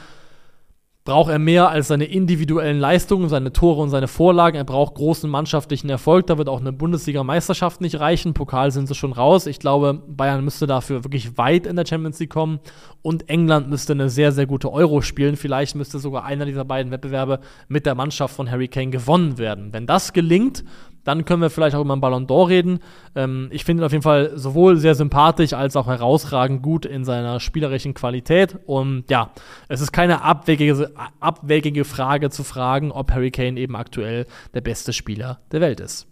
braucht er mehr als seine individuellen Leistungen, seine Tore und seine Vorlagen. Er braucht großen mannschaftlichen Erfolg. Da wird auch eine Bundesliga-Meisterschaft nicht reichen. Pokal sind sie schon raus. Ich glaube, Bayern müsste dafür wirklich weit in der Champions League kommen. Und England müsste eine sehr, sehr gute Euro spielen. Vielleicht müsste sogar einer dieser beiden Wettbewerbe mit der Mannschaft von Harry Kane gewonnen werden. Wenn das gelingt, dann können wir vielleicht auch über einen Ballon d'Or reden. Ähm, ich finde ihn auf jeden Fall sowohl sehr sympathisch als auch herausragend gut in seiner spielerischen Qualität. Und ja, es ist keine abwegige, abwegige Frage zu fragen, ob Harry Kane eben aktuell der beste Spieler der Welt ist.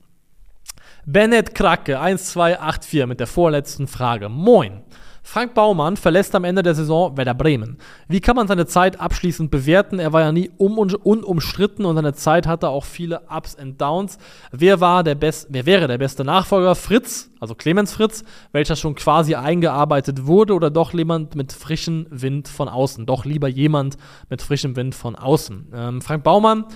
Bennett Kracke 1284 mit der vorletzten Frage. Moin. Frank Baumann verlässt am Ende der Saison Werder Bremen. Wie kann man seine Zeit abschließend bewerten? Er war ja nie um unumstritten und seine Zeit hatte auch viele Ups und Downs. Wer, war der Best wer wäre der beste Nachfolger? Fritz, also Clemens Fritz, welcher schon quasi eingearbeitet wurde oder doch jemand mit frischem Wind von außen? Doch lieber jemand mit frischem Wind von außen. Ähm, Frank Baumann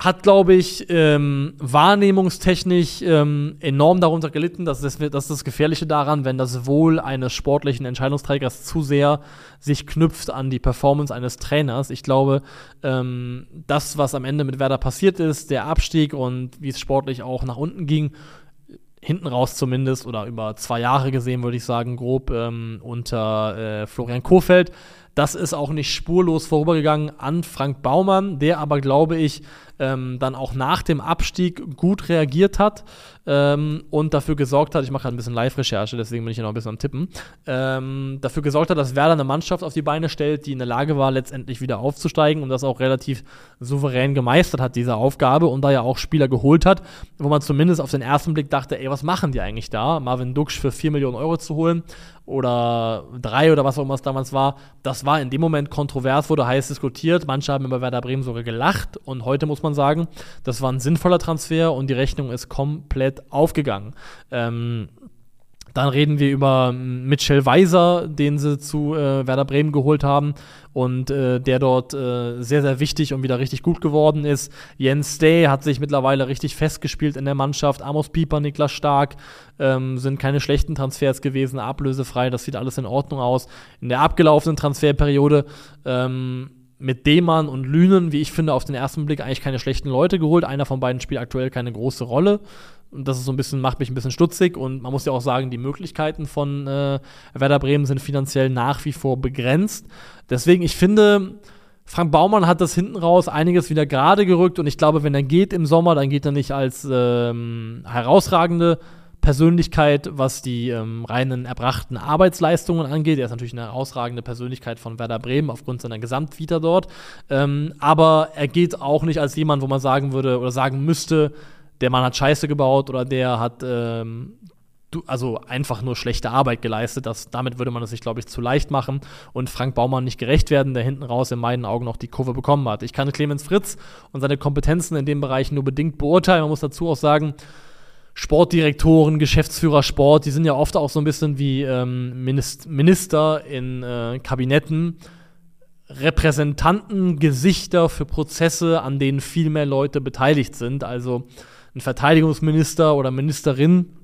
hat, glaube ich, ähm, wahrnehmungstechnisch ähm, enorm darunter gelitten. Das ist, das ist das Gefährliche daran, wenn das Wohl eines sportlichen Entscheidungsträgers zu sehr sich knüpft an die Performance eines Trainers. Ich glaube, ähm, das, was am Ende mit Werder passiert ist, der Abstieg und wie es sportlich auch nach unten ging, hinten raus zumindest, oder über zwei Jahre gesehen, würde ich sagen, grob, ähm, unter äh, Florian Kofeld, das ist auch nicht spurlos vorübergegangen an Frank Baumann, der aber, glaube ich, ähm, dann auch nach dem Abstieg gut reagiert hat ähm, und dafür gesorgt hat, ich mache gerade ein bisschen Live-Recherche, deswegen bin ich hier noch ein bisschen am Tippen, ähm, dafür gesorgt hat, dass Werder eine Mannschaft auf die Beine stellt, die in der Lage war, letztendlich wieder aufzusteigen und das auch relativ souverän gemeistert hat, diese Aufgabe und da ja auch Spieler geholt hat, wo man zumindest auf den ersten Blick dachte, ey, was machen die eigentlich da? Marvin Duksch für 4 Millionen Euro zu holen oder drei oder was auch immer es damals war, das war in dem Moment kontrovers, wurde heiß diskutiert. Manche haben über Werder Bremen sogar gelacht und heute muss man sagen, das war ein sinnvoller Transfer und die Rechnung ist komplett aufgegangen. Ähm, dann reden wir über Mitchell Weiser, den sie zu äh, Werder Bremen geholt haben und äh, der dort äh, sehr, sehr wichtig und wieder richtig gut geworden ist. Jens Day hat sich mittlerweile richtig festgespielt in der Mannschaft. Amos Pieper, Niklas Stark ähm, sind keine schlechten Transfers gewesen, ablösefrei, das sieht alles in Ordnung aus. In der abgelaufenen Transferperiode ähm, mit Demann und Lünen, wie ich finde, auf den ersten Blick eigentlich keine schlechten Leute geholt. Einer von beiden spielt aktuell keine große Rolle. Und das ist so ein bisschen, macht mich ein bisschen stutzig. Und man muss ja auch sagen, die Möglichkeiten von äh, Werder Bremen sind finanziell nach wie vor begrenzt. Deswegen, ich finde, Frank Baumann hat das hinten raus einiges wieder gerade gerückt. Und ich glaube, wenn er geht im Sommer, dann geht er nicht als ähm, herausragende Persönlichkeit, was die ähm, reinen erbrachten Arbeitsleistungen angeht. Er ist natürlich eine herausragende Persönlichkeit von Werder Bremen aufgrund seiner Gesamtvita dort. Ähm, aber er geht auch nicht als jemand, wo man sagen würde oder sagen müsste, der Mann hat Scheiße gebaut oder der hat ähm, also einfach nur schlechte Arbeit geleistet. Das, damit würde man es sich, glaube ich, zu leicht machen und Frank Baumann nicht gerecht werden, der hinten raus in meinen Augen noch die Kurve bekommen hat. Ich kann Clemens Fritz und seine Kompetenzen in dem Bereich nur bedingt beurteilen. Man muss dazu auch sagen, Sportdirektoren, Geschäftsführer Sport, die sind ja oft auch so ein bisschen wie ähm, Minister in äh, Kabinetten. Repräsentanten, Gesichter für Prozesse, an denen viel mehr Leute beteiligt sind. Also ein Verteidigungsminister oder Ministerin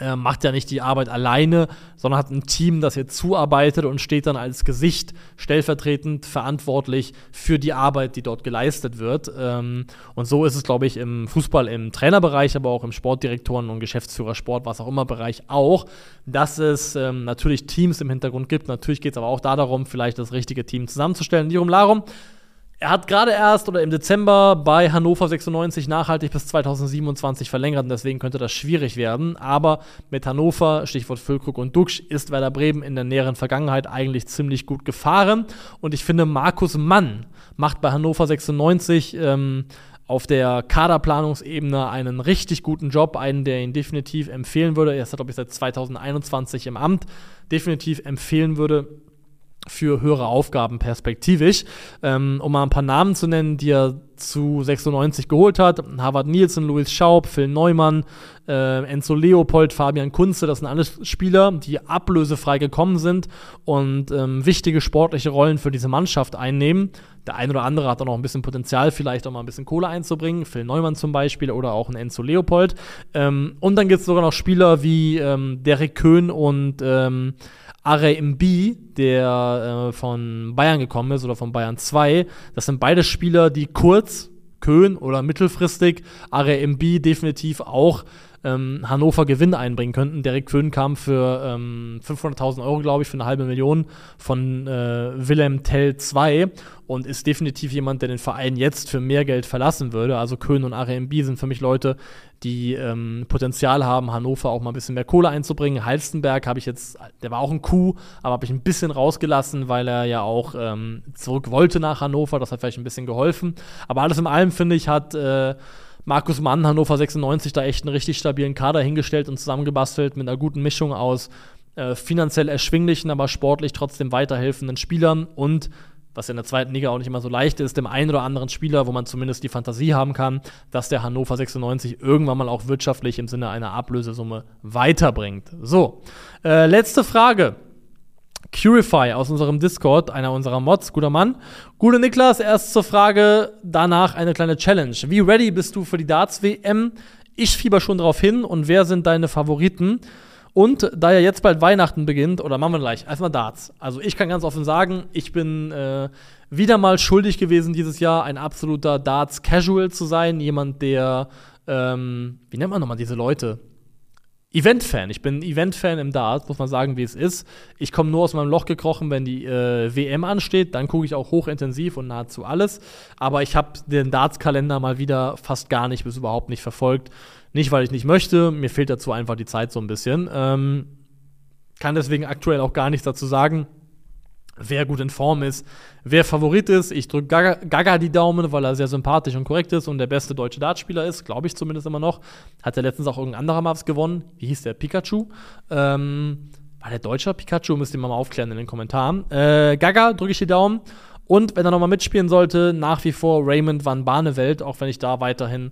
äh, macht ja nicht die Arbeit alleine, sondern hat ein Team, das ihr zuarbeitet und steht dann als Gesicht stellvertretend verantwortlich für die Arbeit, die dort geleistet wird. Ähm, und so ist es, glaube ich, im Fußball, im Trainerbereich, aber auch im Sportdirektoren- und Geschäftsführersport, was auch immer Bereich auch, dass es ähm, natürlich Teams im Hintergrund gibt. Natürlich geht es aber auch darum, vielleicht das richtige Team zusammenzustellen. Lirum Larum. Er hat gerade erst oder im Dezember bei Hannover 96 nachhaltig bis 2027 verlängert und deswegen könnte das schwierig werden. Aber mit Hannover, Stichwort Füllkrug und Duxch, ist Werder Bremen in der näheren Vergangenheit eigentlich ziemlich gut gefahren. Und ich finde, Markus Mann macht bei Hannover 96 ähm, auf der Kaderplanungsebene einen richtig guten Job, einen, der ihn definitiv empfehlen würde. Er ist, glaube ich, seit 2021 im Amt, definitiv empfehlen würde für höhere Aufgaben perspektivisch. Ähm, um mal ein paar Namen zu nennen, die er zu 96 geholt hat. Harvard Nielsen, Louis Schaub, Phil Neumann, äh, Enzo Leopold, Fabian Kunze, das sind alles Spieler, die ablösefrei gekommen sind und ähm, wichtige sportliche Rollen für diese Mannschaft einnehmen. Der ein oder andere hat auch noch ein bisschen Potenzial, vielleicht auch mal ein bisschen Kohle einzubringen. Phil Neumann zum Beispiel oder auch ein Enzo Leopold. Ähm, und dann gibt es sogar noch Spieler wie ähm, Derek Köhn und Mbi, der äh, von Bayern gekommen ist oder von Bayern 2. Das sind beide Spieler, die kurz, Köhn oder mittelfristig, Are Mbi definitiv auch ähm, Hannover Gewinn einbringen könnten. Derek Köhn kam für ähm, 500.000 Euro, glaube ich, für eine halbe Million von äh, Willem Tell 2 und ist definitiv jemand, der den Verein jetzt für mehr Geld verlassen würde. Also Köhn und RMB sind für mich Leute, die ähm, Potenzial haben, Hannover auch mal ein bisschen mehr Kohle einzubringen. Halstenberg habe ich jetzt, der war auch ein Coup, aber habe ich ein bisschen rausgelassen, weil er ja auch ähm, zurück wollte nach Hannover. Das hat vielleicht ein bisschen geholfen. Aber alles in allem, finde ich, hat äh, Markus Mann, Hannover 96, da echt einen richtig stabilen Kader hingestellt und zusammengebastelt mit einer guten Mischung aus äh, finanziell erschwinglichen, aber sportlich trotzdem weiterhelfenden Spielern und was in der zweiten Liga auch nicht immer so leicht ist, dem einen oder anderen Spieler, wo man zumindest die Fantasie haben kann, dass der Hannover 96 irgendwann mal auch wirtschaftlich im Sinne einer Ablösesumme weiterbringt. So, äh, letzte Frage. Curify aus unserem Discord, einer unserer Mods, guter Mann. Gute Niklas, erst zur Frage, danach eine kleine Challenge. Wie ready bist du für die Darts-WM? Ich fieber schon drauf hin und wer sind deine Favoriten? Und da ja jetzt bald Weihnachten beginnt, oder machen wir gleich, erstmal Darts. Also ich kann ganz offen sagen, ich bin äh, wieder mal schuldig gewesen dieses Jahr, ein absoluter Darts-Casual zu sein. Jemand, der, ähm, wie nennt man nochmal diese Leute? Event-Fan. Ich bin Event-Fan im Darts, muss man sagen, wie es ist. Ich komme nur aus meinem Loch gekrochen, wenn die äh, WM ansteht. Dann gucke ich auch hochintensiv und nahezu alles. Aber ich habe den Darts-Kalender mal wieder fast gar nicht bis überhaupt nicht verfolgt. Nicht, weil ich nicht möchte, mir fehlt dazu einfach die Zeit so ein bisschen. Ähm, kann deswegen aktuell auch gar nichts dazu sagen wer gut in Form ist, wer Favorit ist. Ich drücke Gaga, Gaga, die Daumen, weil er sehr sympathisch und korrekt ist und der beste deutsche Dartspieler ist, glaube ich zumindest immer noch. Hat er letztens auch irgendein anderer Maps gewonnen. Wie hieß der? Pikachu. Ähm, war der deutscher Pikachu? Müsst ihr mal aufklären in den Kommentaren. Äh, Gaga drücke ich die Daumen. Und wenn er nochmal mitspielen sollte, nach wie vor Raymond van Barneveld, auch wenn ich da weiterhin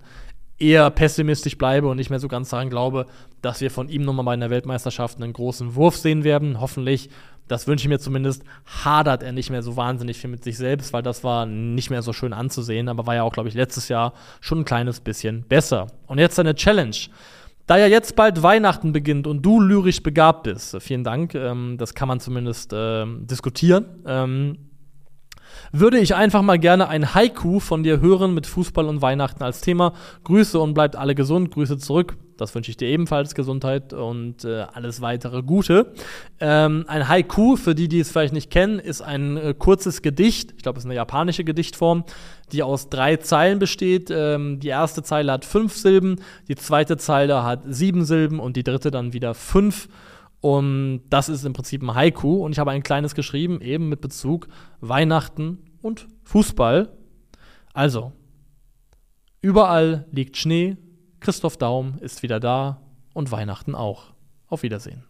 eher pessimistisch bleibe und nicht mehr so ganz daran glaube, dass wir von ihm nochmal bei einer Weltmeisterschaft einen großen Wurf sehen werden. Hoffentlich das wünsche ich mir zumindest, hadert er nicht mehr so wahnsinnig viel mit sich selbst, weil das war nicht mehr so schön anzusehen, aber war ja auch, glaube ich, letztes Jahr schon ein kleines bisschen besser. Und jetzt eine Challenge. Da ja jetzt bald Weihnachten beginnt und du lyrisch begabt bist, vielen Dank, ähm, das kann man zumindest äh, diskutieren. Ähm, würde ich einfach mal gerne ein Haiku von dir hören mit Fußball und Weihnachten als Thema. Grüße und bleibt alle gesund. Grüße zurück. Das wünsche ich dir ebenfalls Gesundheit und äh, alles weitere Gute. Ähm, ein Haiku, für die, die es vielleicht nicht kennen, ist ein äh, kurzes Gedicht. Ich glaube, es ist eine japanische Gedichtform, die aus drei Zeilen besteht. Ähm, die erste Zeile hat fünf Silben, die zweite Zeile hat sieben Silben und die dritte dann wieder fünf. Und das ist im Prinzip ein Haiku. Und ich habe ein kleines geschrieben, eben mit Bezug Weihnachten und Fußball. Also, überall liegt Schnee, Christoph Daum ist wieder da und Weihnachten auch. Auf Wiedersehen.